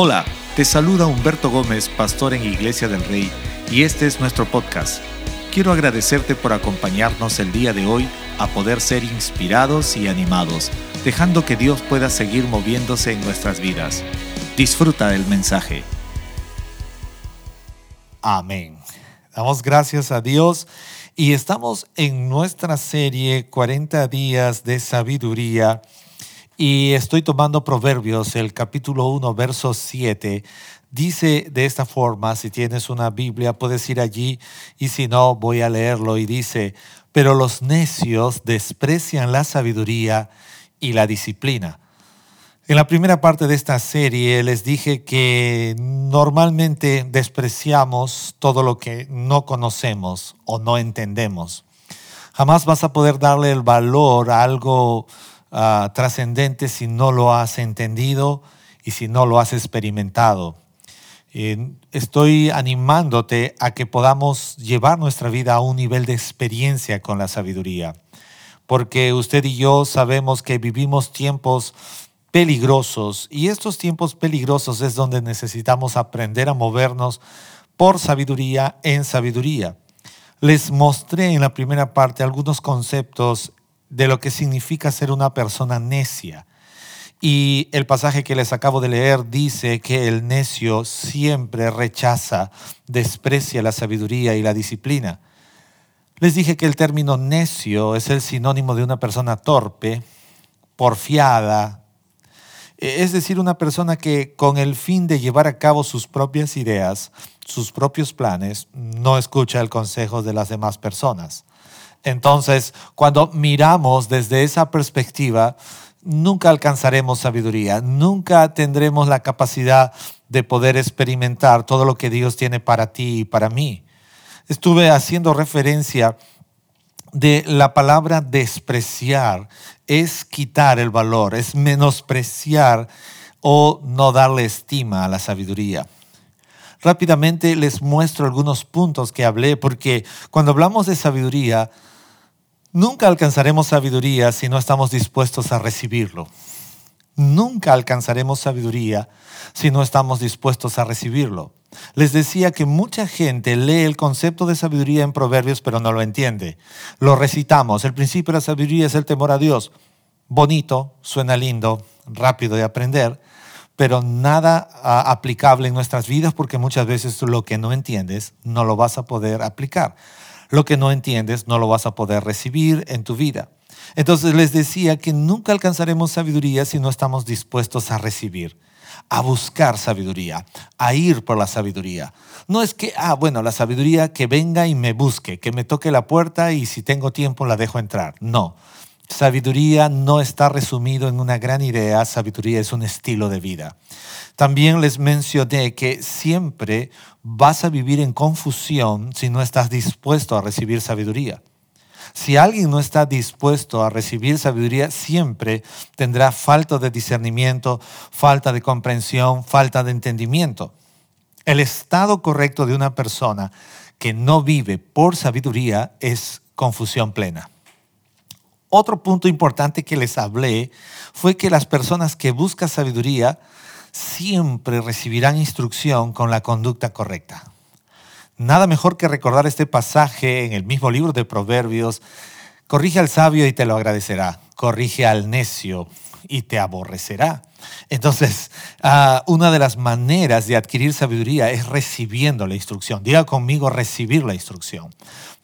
Hola, te saluda Humberto Gómez, pastor en Iglesia del Rey, y este es nuestro podcast. Quiero agradecerte por acompañarnos el día de hoy a poder ser inspirados y animados, dejando que Dios pueda seguir moviéndose en nuestras vidas. Disfruta del mensaje. Amén. Damos gracias a Dios y estamos en nuestra serie 40 días de sabiduría y estoy tomando Proverbios, el capítulo 1, verso 7. Dice de esta forma, si tienes una Biblia, puedes ir allí y si no, voy a leerlo. Y dice, pero los necios desprecian la sabiduría y la disciplina. En la primera parte de esta serie les dije que normalmente despreciamos todo lo que no conocemos o no entendemos. Jamás vas a poder darle el valor a algo Ah, trascendente si no lo has entendido y si no lo has experimentado. estoy animándote a que podamos llevar nuestra vida a un nivel de experiencia con la sabiduría, porque usted y yo sabemos que vivimos tiempos peligrosos y estos tiempos peligrosos es donde necesitamos aprender a movernos por sabiduría en sabiduría. Les mostré en la primera parte algunos conceptos de lo que significa ser una persona necia. Y el pasaje que les acabo de leer dice que el necio siempre rechaza, desprecia la sabiduría y la disciplina. Les dije que el término necio es el sinónimo de una persona torpe, porfiada, es decir, una persona que con el fin de llevar a cabo sus propias ideas, sus propios planes, no escucha el consejo de las demás personas. Entonces, cuando miramos desde esa perspectiva, nunca alcanzaremos sabiduría, nunca tendremos la capacidad de poder experimentar todo lo que Dios tiene para ti y para mí. Estuve haciendo referencia de la palabra despreciar, es quitar el valor, es menospreciar o no darle estima a la sabiduría. Rápidamente les muestro algunos puntos que hablé, porque cuando hablamos de sabiduría, Nunca alcanzaremos sabiduría si no estamos dispuestos a recibirlo. Nunca alcanzaremos sabiduría si no estamos dispuestos a recibirlo. Les decía que mucha gente lee el concepto de sabiduría en Proverbios pero no lo entiende. Lo recitamos. El principio de la sabiduría es el temor a Dios. Bonito, suena lindo, rápido de aprender, pero nada ah, aplicable en nuestras vidas porque muchas veces lo que no entiendes no lo vas a poder aplicar. Lo que no entiendes no lo vas a poder recibir en tu vida. Entonces les decía que nunca alcanzaremos sabiduría si no estamos dispuestos a recibir, a buscar sabiduría, a ir por la sabiduría. No es que, ah, bueno, la sabiduría que venga y me busque, que me toque la puerta y si tengo tiempo la dejo entrar. No. Sabiduría no está resumido en una gran idea, sabiduría es un estilo de vida. También les mencioné que siempre vas a vivir en confusión si no estás dispuesto a recibir sabiduría. Si alguien no está dispuesto a recibir sabiduría, siempre tendrá falta de discernimiento, falta de comprensión, falta de entendimiento. El estado correcto de una persona que no vive por sabiduría es confusión plena. Otro punto importante que les hablé fue que las personas que buscan sabiduría siempre recibirán instrucción con la conducta correcta. Nada mejor que recordar este pasaje en el mismo libro de Proverbios. Corrige al sabio y te lo agradecerá. Corrige al necio y te aborrecerá. Entonces, ah, una de las maneras de adquirir sabiduría es recibiendo la instrucción. Diga conmigo recibir la instrucción.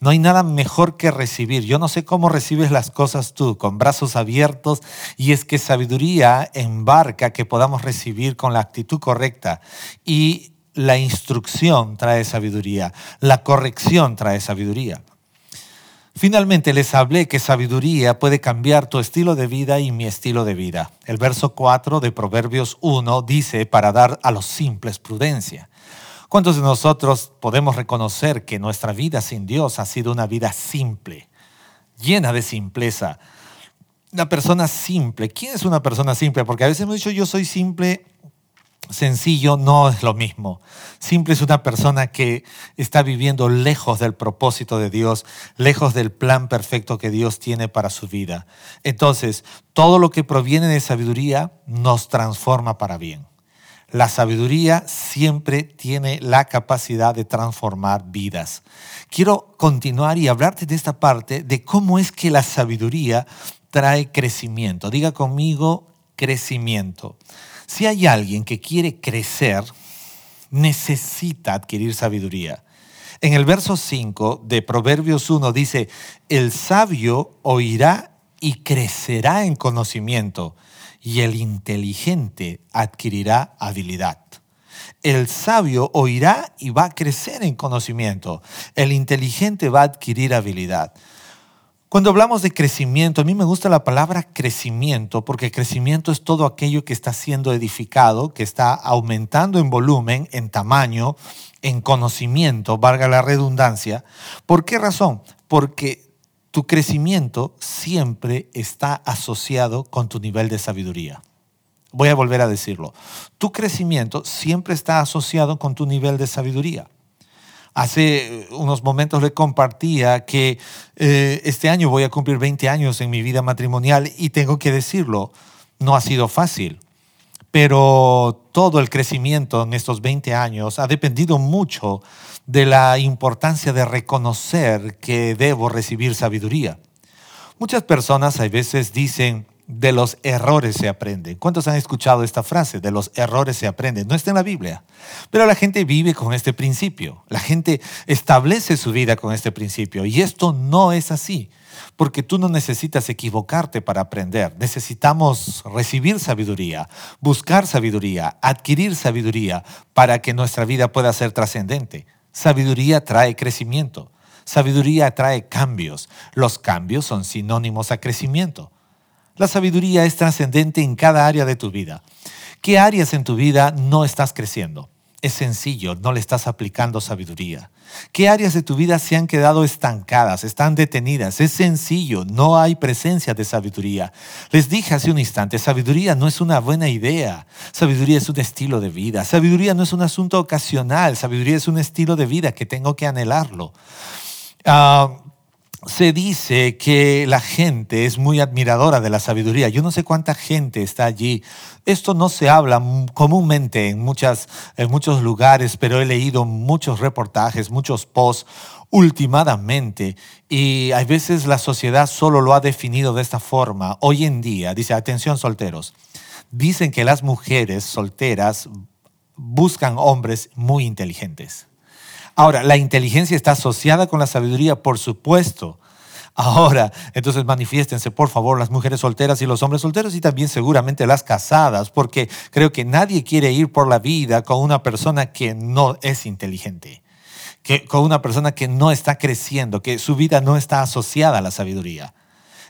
No hay nada mejor que recibir. Yo no sé cómo recibes las cosas tú, con brazos abiertos, y es que sabiduría embarca que podamos recibir con la actitud correcta. Y la instrucción trae sabiduría, la corrección trae sabiduría. Finalmente les hablé que sabiduría puede cambiar tu estilo de vida y mi estilo de vida. El verso 4 de Proverbios 1 dice para dar a los simples prudencia. ¿Cuántos de nosotros podemos reconocer que nuestra vida sin Dios ha sido una vida simple, llena de simpleza? Una persona simple. ¿Quién es una persona simple? Porque a veces hemos dicho yo soy simple sencillo no es lo mismo. Simple es una persona que está viviendo lejos del propósito de Dios, lejos del plan perfecto que Dios tiene para su vida. Entonces, todo lo que proviene de sabiduría nos transforma para bien. La sabiduría siempre tiene la capacidad de transformar vidas. Quiero continuar y hablarte de esta parte de cómo es que la sabiduría trae crecimiento. Diga conmigo crecimiento. Si hay alguien que quiere crecer, necesita adquirir sabiduría. En el verso 5 de Proverbios 1 dice, el sabio oirá y crecerá en conocimiento, y el inteligente adquirirá habilidad. El sabio oirá y va a crecer en conocimiento. El inteligente va a adquirir habilidad. Cuando hablamos de crecimiento, a mí me gusta la palabra crecimiento porque crecimiento es todo aquello que está siendo edificado, que está aumentando en volumen, en tamaño, en conocimiento, valga la redundancia. ¿Por qué razón? Porque tu crecimiento siempre está asociado con tu nivel de sabiduría. Voy a volver a decirlo. Tu crecimiento siempre está asociado con tu nivel de sabiduría. Hace unos momentos le compartía que eh, este año voy a cumplir 20 años en mi vida matrimonial y tengo que decirlo, no ha sido fácil, pero todo el crecimiento en estos 20 años ha dependido mucho de la importancia de reconocer que debo recibir sabiduría. Muchas personas a veces dicen, de los errores se aprende. ¿Cuántos han escuchado esta frase? De los errores se aprende. No está en la Biblia. Pero la gente vive con este principio. La gente establece su vida con este principio. Y esto no es así. Porque tú no necesitas equivocarte para aprender. Necesitamos recibir sabiduría, buscar sabiduría, adquirir sabiduría para que nuestra vida pueda ser trascendente. Sabiduría trae crecimiento. Sabiduría trae cambios. Los cambios son sinónimos a crecimiento. La sabiduría es trascendente en cada área de tu vida. ¿Qué áreas en tu vida no estás creciendo? Es sencillo, no le estás aplicando sabiduría. ¿Qué áreas de tu vida se han quedado estancadas, están detenidas? Es sencillo, no hay presencia de sabiduría. Les dije hace un instante, sabiduría no es una buena idea. Sabiduría es un estilo de vida. Sabiduría no es un asunto ocasional. Sabiduría es un estilo de vida que tengo que anhelarlo. Ah, se dice que la gente es muy admiradora de la sabiduría. Yo no sé cuánta gente está allí. Esto no se habla comúnmente en, muchas, en muchos lugares, pero he leído muchos reportajes, muchos posts últimamente y a veces la sociedad solo lo ha definido de esta forma. Hoy en día, dice, atención solteros, dicen que las mujeres solteras buscan hombres muy inteligentes. Ahora, la inteligencia está asociada con la sabiduría, por supuesto. Ahora, entonces manifiéstense, por favor, las mujeres solteras y los hombres solteros y también seguramente las casadas, porque creo que nadie quiere ir por la vida con una persona que no es inteligente, que, con una persona que no está creciendo, que su vida no está asociada a la sabiduría.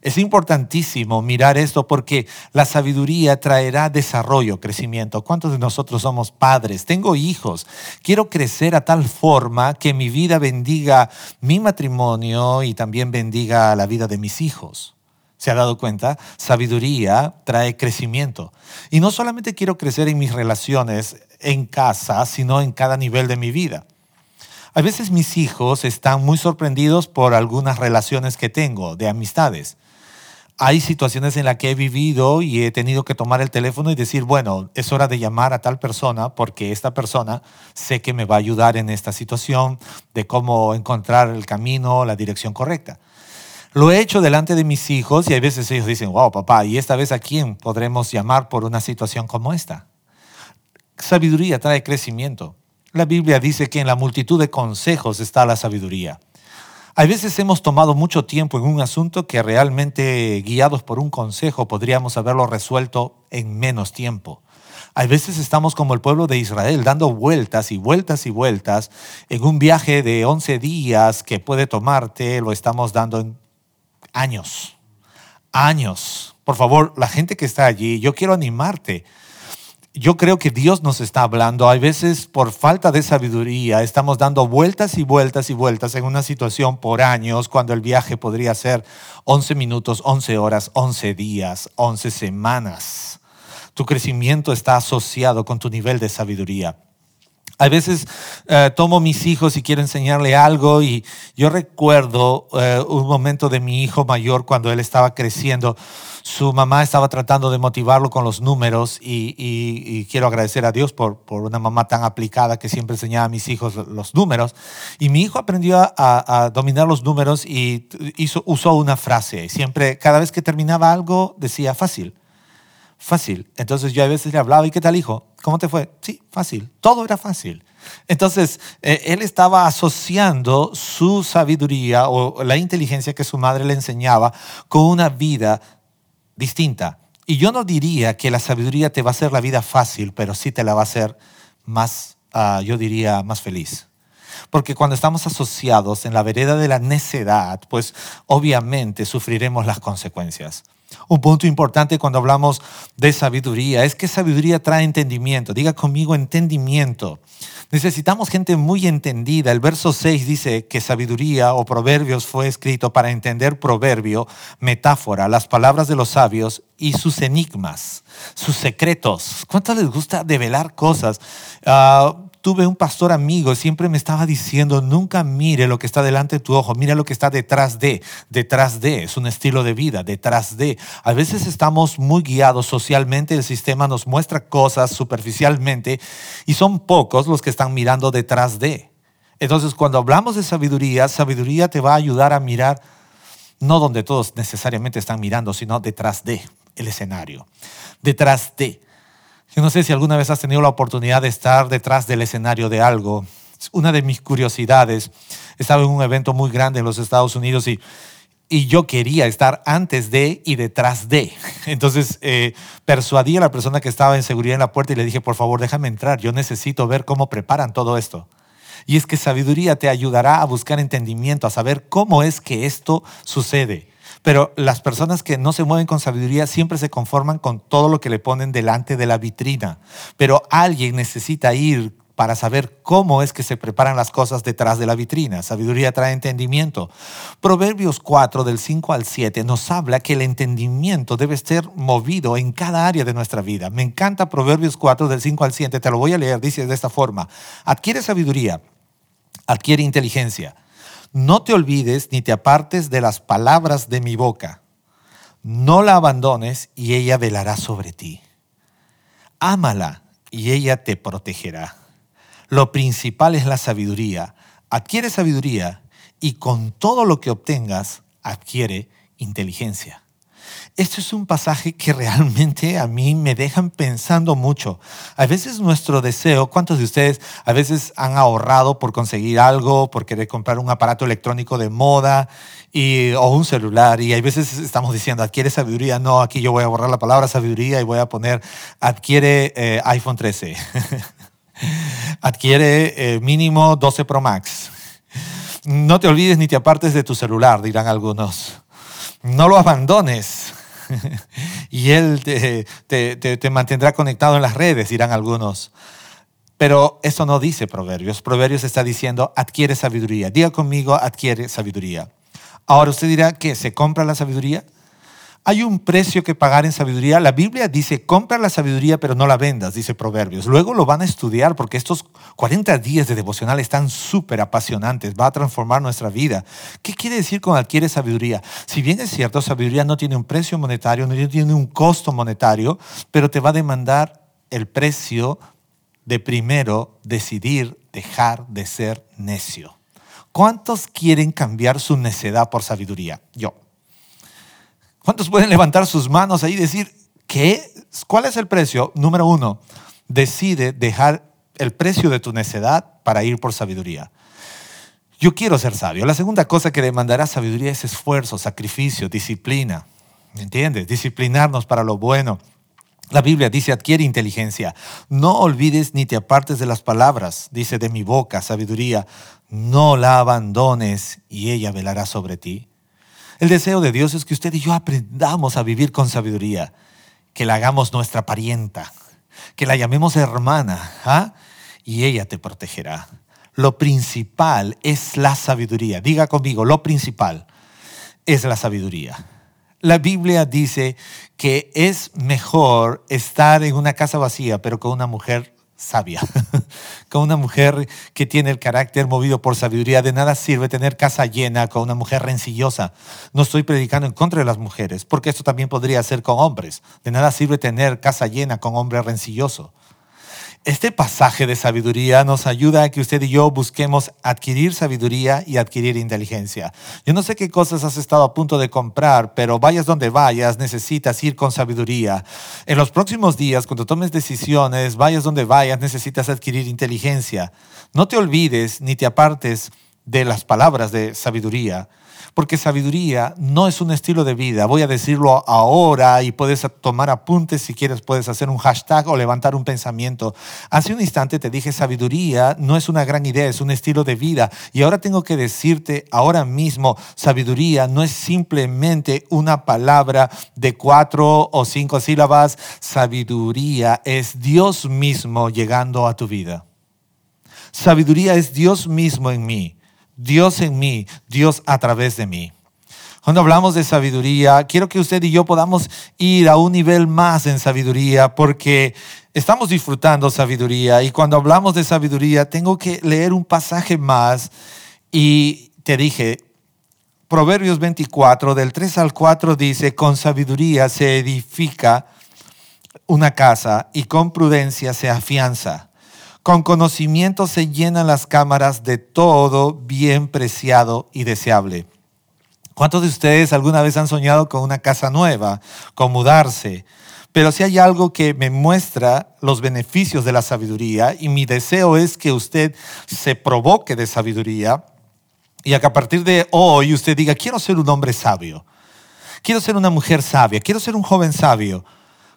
Es importantísimo mirar esto porque la sabiduría traerá desarrollo, crecimiento. ¿Cuántos de nosotros somos padres? Tengo hijos. Quiero crecer a tal forma que mi vida bendiga mi matrimonio y también bendiga la vida de mis hijos. ¿Se ha dado cuenta? Sabiduría trae crecimiento. Y no solamente quiero crecer en mis relaciones en casa, sino en cada nivel de mi vida. A veces mis hijos están muy sorprendidos por algunas relaciones que tengo de amistades hay situaciones en las que he vivido y he tenido que tomar el teléfono y decir, bueno, es hora de llamar a tal persona porque esta persona sé que me va a ayudar en esta situación de cómo encontrar el camino, la dirección correcta. Lo he hecho delante de mis hijos y a veces ellos dicen, wow, papá, ¿y esta vez a quién podremos llamar por una situación como esta? Sabiduría trae crecimiento. La Biblia dice que en la multitud de consejos está la sabiduría. A veces hemos tomado mucho tiempo en un asunto que realmente guiados por un consejo podríamos haberlo resuelto en menos tiempo. A veces estamos como el pueblo de Israel, dando vueltas y vueltas y vueltas en un viaje de 11 días que puede tomarte, lo estamos dando en años. Años. Por favor, la gente que está allí, yo quiero animarte yo creo que Dios nos está hablando. Hay veces por falta de sabiduría estamos dando vueltas y vueltas y vueltas en una situación por años cuando el viaje podría ser 11 minutos, 11 horas, 11 días, 11 semanas. Tu crecimiento está asociado con tu nivel de sabiduría. A veces eh, tomo mis hijos y quiero enseñarle algo y yo recuerdo eh, un momento de mi hijo mayor cuando él estaba creciendo. Su mamá estaba tratando de motivarlo con los números y, quiero agradecer a Dios por, por, una mamá tan aplicada que siempre enseñaba a mis hijos los números. Y mi hijo aprendió a, dominar los números y hizo, usó una frase. Siempre, cada vez que terminaba algo, decía fácil fácil. Entonces yo a veces le hablaba, ¿y qué tal, hijo? ¿Cómo te fue? Sí, fácil. Todo era fácil. Entonces, eh, él estaba asociando su sabiduría o la inteligencia que su madre le enseñaba con una vida distinta. Y yo no diría que la sabiduría te va a hacer la vida fácil, pero sí te la va a hacer más, ah, yo diría, más feliz. Porque cuando estamos asociados en la vereda de la necedad, pues obviamente sufriremos las consecuencias. Un punto importante cuando hablamos de sabiduría es que sabiduría trae entendimiento. Diga conmigo entendimiento. Necesitamos gente muy entendida. El verso 6 dice que sabiduría o proverbios fue escrito para entender proverbio, metáfora, las palabras de los sabios y sus enigmas, sus secretos. ¿Cuánto les gusta develar cosas? Ah, tuve un pastor amigo, siempre me estaba diciendo, nunca mire lo que está delante de tu ojo, mira lo que está detrás de, detrás de, es un estilo de vida, detrás de. A veces estamos muy guiados socialmente, el sistema nos muestra cosas superficialmente y son pocos los que están mirando detrás de. Entonces, cuando hablamos de sabiduría, sabiduría te va a ayudar a mirar no donde todos necesariamente están mirando, sino detrás de el escenario, detrás de. Yo no sé si alguna vez has tenido la oportunidad de estar detrás del escenario de algo. Una de mis curiosidades, estaba en un evento muy grande en los Estados Unidos y, y yo quería estar antes de y detrás de. Entonces eh, persuadí a la persona que estaba en seguridad en la puerta y le dije, por favor, déjame entrar, yo necesito ver cómo preparan todo esto. Y es que sabiduría te ayudará a buscar entendimiento, a saber cómo es que esto sucede. Pero las personas que no se mueven con sabiduría siempre se conforman con todo lo que le ponen delante de la vitrina. Pero alguien necesita ir para saber cómo es que se preparan las cosas detrás de la vitrina. Sabiduría trae entendimiento. Proverbios 4 del 5 al 7 nos habla que el entendimiento debe ser movido en cada área de nuestra vida. Me encanta Proverbios 4 del 5 al 7, te lo voy a leer, dice de esta forma. Adquiere sabiduría, adquiere inteligencia no te olvides ni te apartes de las palabras de mi boca. No la abandones y ella velará sobre ti. Ámala y ella te protegerá. Lo principal es la sabiduría. Adquiere sabiduría y con todo lo que obtengas, adquiere inteligencia. Este es un pasaje que realmente a mí me dejan pensando mucho. A veces nuestro deseo, ¿cuántos de ustedes a veces han ahorrado por conseguir algo, por querer comprar un aparato electrónico de moda y, o un celular? Y a veces estamos diciendo, adquiere sabiduría. No, aquí yo voy a borrar la palabra sabiduría y voy a poner, adquiere eh, iPhone 13. adquiere eh, mínimo 12 Pro Max. No te olvides ni te apartes de tu celular, dirán algunos. No lo abandones. y Él te, mantendrá conectado en las redes, dirán algunos. Pero eso no dice Proverbios. Proverbios está diciendo, adquiere sabiduría. Diga conmigo, adquiere sabiduría. Ahora usted dirá que se compra la sabiduría. Hay un precio que pagar en sabiduría. La Biblia dice, compra la sabiduría pero no la vendas, dice Proverbios. Luego lo van a estudiar porque estos 40 días de devocional están súper apasionantes. Va a transformar nuestra vida. ¿Qué quiere decir con adquiere sabiduría? Si bien es cierto, sabiduría no tiene un precio monetario, no tiene un costo monetario, pero te va a demandar el precio de primero decidir dejar de ser necio. ¿Cuántos quieren cambiar su necedad por sabiduría? Yo. ¿Cuántos pueden levantar sus manos ahí y decir, ¿qué? ¿Cuál es el precio? Número uno, decide dejar el precio de tu necedad para ir por sabiduría. Yo quiero ser sabio. La segunda cosa que demandará sabiduría es esfuerzo, sacrificio, disciplina. ¿Me entiendes? Disciplinarnos para lo bueno. La Biblia dice, adquiere inteligencia. No olvides ni te apartes de las palabras, dice de mi boca, sabiduría. No la abandones y ella velará sobre ti. El deseo de Dios es que usted y yo aprendamos a vivir con sabiduría, que la hagamos nuestra parienta, que la llamemos hermana, ¿ah? y ella te protegerá. Lo principal es la sabiduría. Diga conmigo, lo principal es la sabiduría. La Biblia dice que es mejor estar en una casa vacía, pero con una mujer sabia, con una mujer que tiene el carácter movido por sabiduría. De nada sirve tener casa llena con una mujer rencillosa. No estoy predicando en contra de las mujeres, porque esto también podría ser con hombres. De nada sirve tener casa llena con hombre rencilloso. Este pasaje de sabiduría nos ayuda a que usted y yo busquemos adquirir sabiduría y adquirir inteligencia. Yo no sé qué cosas has estado a punto de comprar, pero vayas donde vayas, necesitas ir con sabiduría. En los próximos días, cuando tomes decisiones, vayas donde vayas, necesitas adquirir inteligencia. No te olvides ni te apartes de las palabras de sabiduría. Porque sabiduría no es un estilo de vida. Voy a decirlo ahora y puedes tomar apuntes si quieres, puedes hacer un hashtag o levantar un pensamiento. Hace un instante te dije, sabiduría no es una gran idea, es un estilo de vida. Y ahora tengo que decirte ahora mismo, sabiduría no es simplemente una palabra de cuatro o cinco sílabas. Sabiduría es Dios mismo llegando a tu vida. Sabiduría es Dios mismo en mí. Dios en mí, Dios a través de mí. Cuando hablamos de sabiduría, quiero que usted y yo podamos ir a un nivel más en sabiduría porque estamos disfrutando sabiduría y cuando hablamos de sabiduría tengo que leer un pasaje más y te dije, Proverbios 24 del 3 al 4 dice, con sabiduría se edifica una casa y con prudencia se afianza. Con conocimiento se llenan las cámaras de todo bien preciado y deseable. ¿Cuántos de ustedes alguna vez han soñado con una casa nueva, con mudarse? Pero si hay algo que me muestra los beneficios de la sabiduría y mi deseo es que usted se provoque de sabiduría y a que a partir de hoy usted diga, quiero ser un hombre sabio, quiero ser una mujer sabia, quiero ser un joven sabio.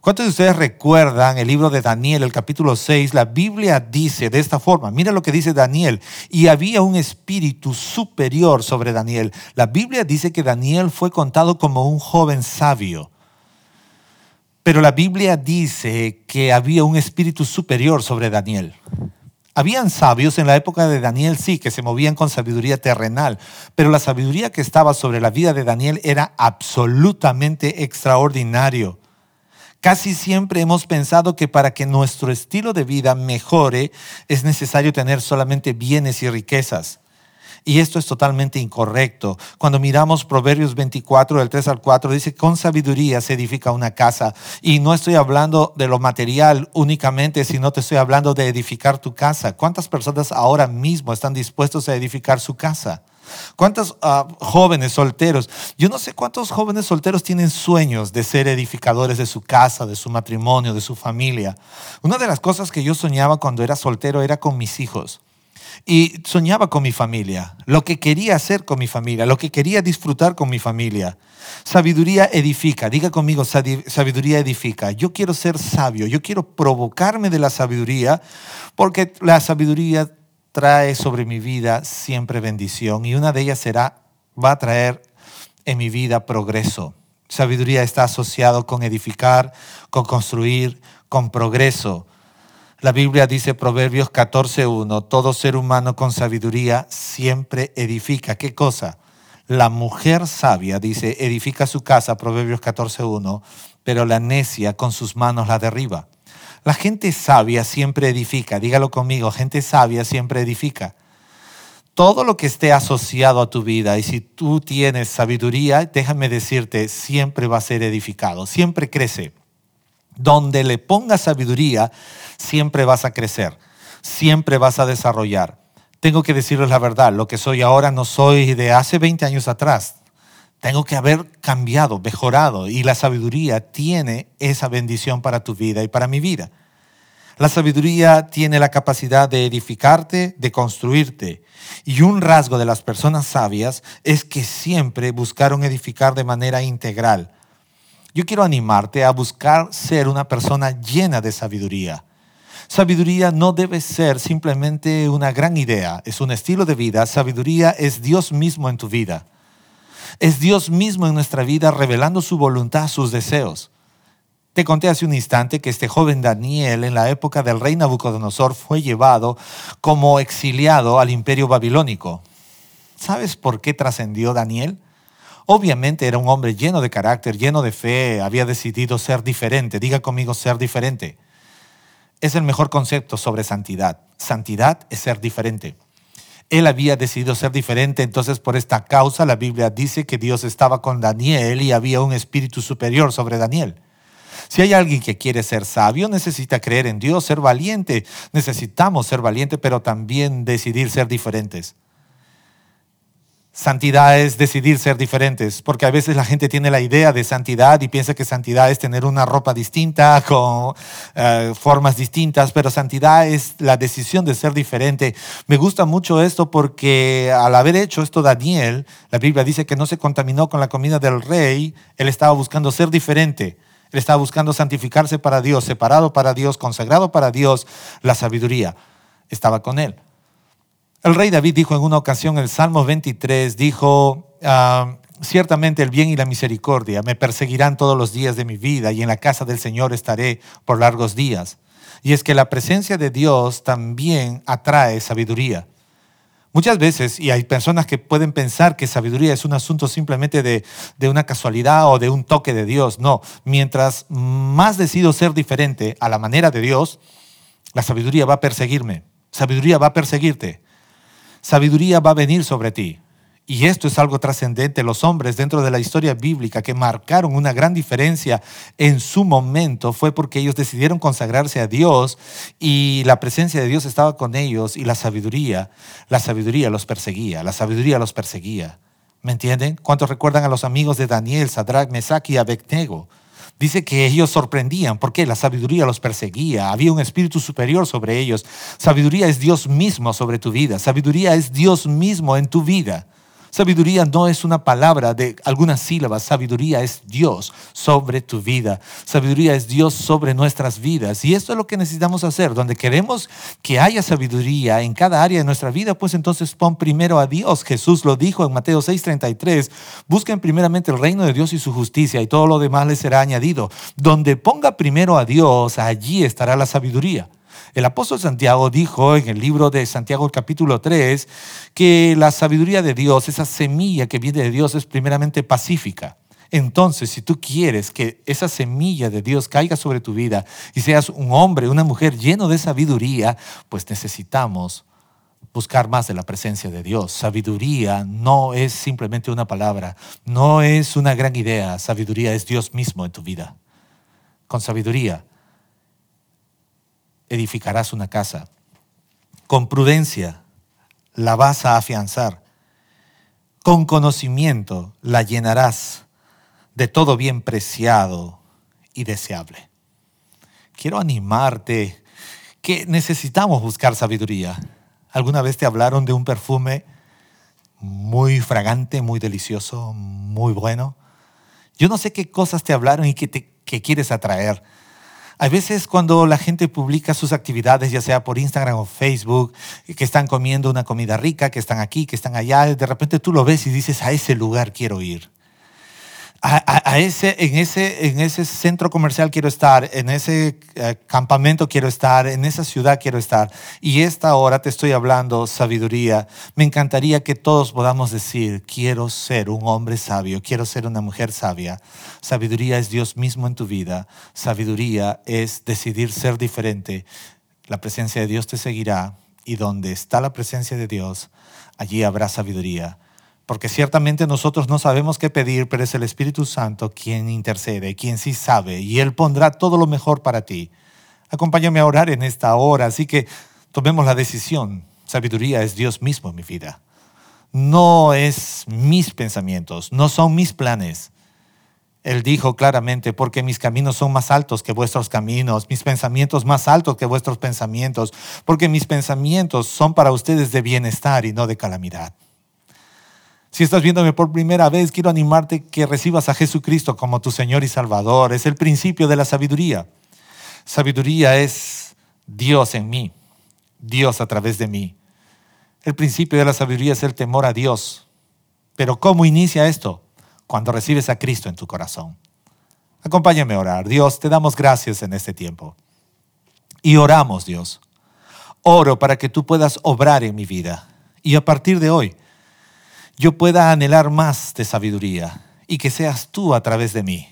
¿Cuántos de ustedes recuerdan el libro de Daniel, el capítulo 6? La Biblia dice de esta forma, mira lo que dice Daniel, y había un espíritu superior sobre Daniel. La Biblia dice que Daniel fue contado como un joven sabio. Pero la Biblia dice que había un espíritu superior sobre Daniel. Habían sabios en la época de Daniel, sí, que se movían con sabiduría terrenal, pero la sabiduría que estaba sobre la vida de Daniel era absolutamente extraordinario. Casi siempre hemos pensado que para que nuestro estilo de vida mejore es necesario tener solamente bienes y riquezas. Y esto es totalmente incorrecto. Cuando miramos Proverbios 24, del 3 al 4, dice, con sabiduría se edifica una casa. Y no estoy hablando de lo material únicamente, sino te estoy hablando de edificar tu casa. ¿Cuántas personas ahora mismo están dispuestos a edificar su casa? ¿Cuántos ah, jóvenes solteros? Yo no sé cuántos jóvenes solteros tienen sueños de ser edificadores de su casa, de su matrimonio, de su familia. Una de las cosas que yo soñaba cuando era soltero era con mis hijos. Y soñaba con mi familia, lo que quería hacer con mi familia, lo que quería disfrutar con mi familia. Sabiduría edifica, diga conmigo, sabiduría edifica. Yo quiero ser sabio, yo quiero provocarme de la sabiduría, porque la sabiduría trae sobre mi vida siempre bendición y una de ellas será, va a traer en mi vida progreso. Sabiduría está asociado con edificar, con construir, con progreso. La Biblia dice Proverbios 14.1, todo ser humano con sabiduría siempre edifica. ¿Qué cosa? La mujer sabia, dice, edifica su casa, Proverbios 14.1, pero la necia con sus manos la derriba. La gente sabia siempre edifica, dígalo conmigo, gente sabia siempre edifica. Todo lo que esté asociado a tu vida y si tú tienes sabiduría, déjame decirte, siempre va a ser edificado, siempre crece. Donde le pongas sabiduría, siempre vas a crecer, siempre vas a desarrollar. Tengo que decirles la verdad, lo que soy ahora no soy de hace 20 años atrás. Tengo que haber cambiado, mejorado y la sabiduría tiene esa bendición para tu vida y para mi vida. La sabiduría tiene la capacidad de edificarte, de construirte. Y un rasgo de las personas sabias es que siempre buscaron edificar de manera integral. Yo quiero animarte a buscar ser una persona llena de sabiduría. Sabiduría no debe ser simplemente una gran idea, es un estilo de vida. Sabiduría es Dios mismo en tu vida. Es Dios mismo en nuestra vida revelando su voluntad, sus deseos. Te conté hace un instante que este joven Daniel en la época del rey Nabucodonosor fue llevado como exiliado al imperio babilónico. ¿Sabes por qué trascendió Daniel? Obviamente era un hombre lleno de carácter, lleno de fe, había decidido ser diferente. Diga conmigo ser diferente. es el mejor concepto sobre santidad. Santidad es ser diferente. Él había decidido ser diferente, entonces por esta causa la Biblia dice que Dios estaba con Daniel y había un espíritu superior sobre Daniel. Si hay alguien que quiere ser sabio, necesita creer en Dios, ser valiente. Necesitamos ser valientes, pero también decidir ser diferentes. Santidad es decidir ser diferentes, porque a veces la gente tiene la idea de santidad y piensa que santidad es tener una ropa distinta, con eh, formas distintas, pero santidad es la decisión de ser diferente. Me gusta mucho esto porque al haber hecho esto Daniel, la Biblia dice que no se contaminó con la comida del rey, él estaba buscando ser diferente. Él estaba buscando santificarse para Dios, separado para Dios, consagrado para Dios, la sabiduría estaba con él. El rey David dijo en una ocasión, el Salmo 23, dijo, ah, ciertamente el bien y la misericordia me perseguirán todos los días de mi vida y en la casa del Señor estaré por largos días. Y es que la presencia de Dios también atrae sabiduría. Muchas veces, y hay personas que pueden pensar que sabiduría es un asunto simplemente de, de, una casualidad o de un toque de Dios. No, mientras más decido ser diferente a la manera de Dios, la sabiduría va a perseguirme. Sabiduría va a perseguirte sabiduría va a venir sobre ti. Y esto es algo trascendente. Los hombres dentro de la historia bíblica que marcaron una gran diferencia en su momento fue porque ellos decidieron consagrarse a Dios y la presencia de Dios estaba con ellos y la sabiduría, la sabiduría los perseguía, la sabiduría los perseguía. ¿Me entienden? ¿Cuántos recuerdan a los amigos de Daniel, Sadrach, Mesach y Abednego? Dice que ellos sorprendían porque la sabiduría los perseguía, había un espíritu superior sobre ellos. Sabiduría es Dios mismo sobre tu vida, sabiduría es Dios mismo en tu vida. Sabiduría no es una palabra de algunas sílabas, sabiduría es Dios sobre tu vida, sabiduría es Dios sobre nuestras vidas. Y esto es lo que necesitamos hacer, donde queremos que haya sabiduría en cada área de nuestra vida, pues entonces pon primero a Dios. Jesús lo dijo en Mateo 6:33, busquen primeramente el reino de Dios y su justicia y todo lo demás les será añadido. Donde ponga primero a Dios, allí estará la sabiduría. El apóstol Santiago dijo en el libro de Santiago capítulo 3 que la sabiduría de Dios, esa semilla que viene de Dios es primeramente pacífica. Entonces, si tú quieres que esa semilla de Dios caiga sobre tu vida y seas un hombre, una mujer lleno de sabiduría, pues necesitamos buscar más de la presencia de Dios. Sabiduría no es simplemente una palabra, no es una gran idea, sabiduría es Dios mismo en tu vida. Con sabiduría edificarás una casa. Con prudencia la vas a afianzar. Con conocimiento la llenarás de todo bien preciado y deseable. Quiero animarte que necesitamos buscar sabiduría. ¿Alguna vez te hablaron de un perfume muy fragante, muy delicioso, muy bueno? Yo no sé qué cosas te hablaron y que, te, que quieres atraer. A veces cuando la gente publica sus actividades, ya sea por Instagram o Facebook, que están comiendo una comida rica, que están aquí, que están allá, de repente tú lo ves y dices, a ese lugar quiero ir a, ese, en, ese, en ese centro comercial quiero estar, en ese eh, campamento quiero estar, en esa ciudad quiero estar. Y esta hora te estoy hablando sabiduría. Me encantaría que todos podamos decir, quiero ser un hombre sabio, quiero ser una mujer sabia. Sabiduría es Dios mismo en tu vida. Sabiduría es decidir ser diferente. La presencia de Dios te seguirá y donde está la presencia de Dios, allí habrá sabiduría porque ciertamente nosotros no sabemos qué pedir, pero es el Espíritu Santo quien intercede, quien sí sabe, y Él pondrá todo lo mejor para ti. Acompáñame a orar en esta hora, así que tomemos la decisión. Sabiduría es Dios mismo en mi vida. No es mis pensamientos, no son mis planes. Él dijo claramente, porque mis caminos son más altos que vuestros caminos, mis pensamientos más altos que vuestros pensamientos, porque mis pensamientos son para ustedes de bienestar y no de calamidad. Si estás viéndome por primera vez, quiero animarte que recibas a Jesucristo como tu Señor y Salvador. Es el principio de la sabiduría. Sabiduría es Dios en mí, Dios a través de mí. El principio de la sabiduría es el temor a Dios. Pero ¿cómo inicia esto? Cuando recibes a Cristo en tu corazón. Acompáñame a orar. Dios, te damos gracias en este tiempo. Y oramos, Dios. Oro para que tú puedas obrar en mi vida. Y a partir de hoy, yo pueda anhelar más de sabiduría y que seas tú a través de mí.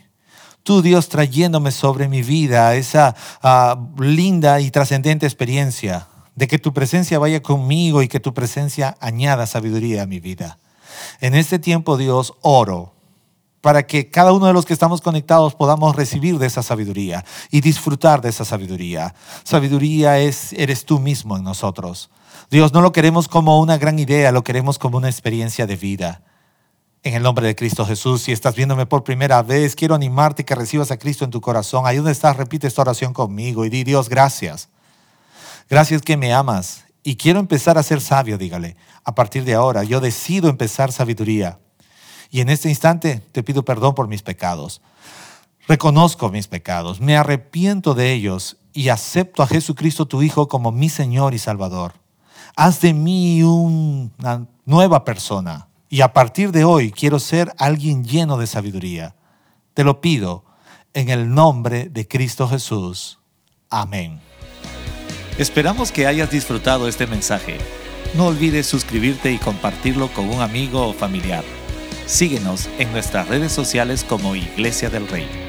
tú Dios trayéndome sobre mi vida esa ah, linda y trascendente experiencia de que tu presencia vaya conmigo y que tu presencia añada sabiduría a mi vida. En este tiempo, Dios, oro para que cada uno de los que estamos conectados podamos recibir de esa sabiduría y disfrutar de esa sabiduría. Sabiduría es, eres tú mismo en nosotros. Dios, no lo queremos como una gran idea, lo queremos como una experiencia de vida. En el nombre de Cristo Jesús, si estás viéndome por primera vez, quiero animarte que recibas a Cristo en tu corazón. Ahí donde estás, repite esta oración conmigo y di, Dios, gracias. Gracias que me amas y quiero empezar a ser sabio, dígale. A partir de ahora, yo decido empezar sabiduría. Y en este instante te pido perdón por mis pecados. Reconozco mis pecados, me arrepiento de ellos y acepto a Jesucristo tu Hijo como mi Señor y Salvador. Haz de mí una nueva persona y a partir de hoy quiero ser alguien lleno de sabiduría. Te lo pido en el nombre de Cristo Jesús. Amén. Esperamos que hayas disfrutado este mensaje. No olvides suscribirte y compartirlo con un amigo o familiar. Síguenos en nuestras redes sociales como Iglesia del Rey.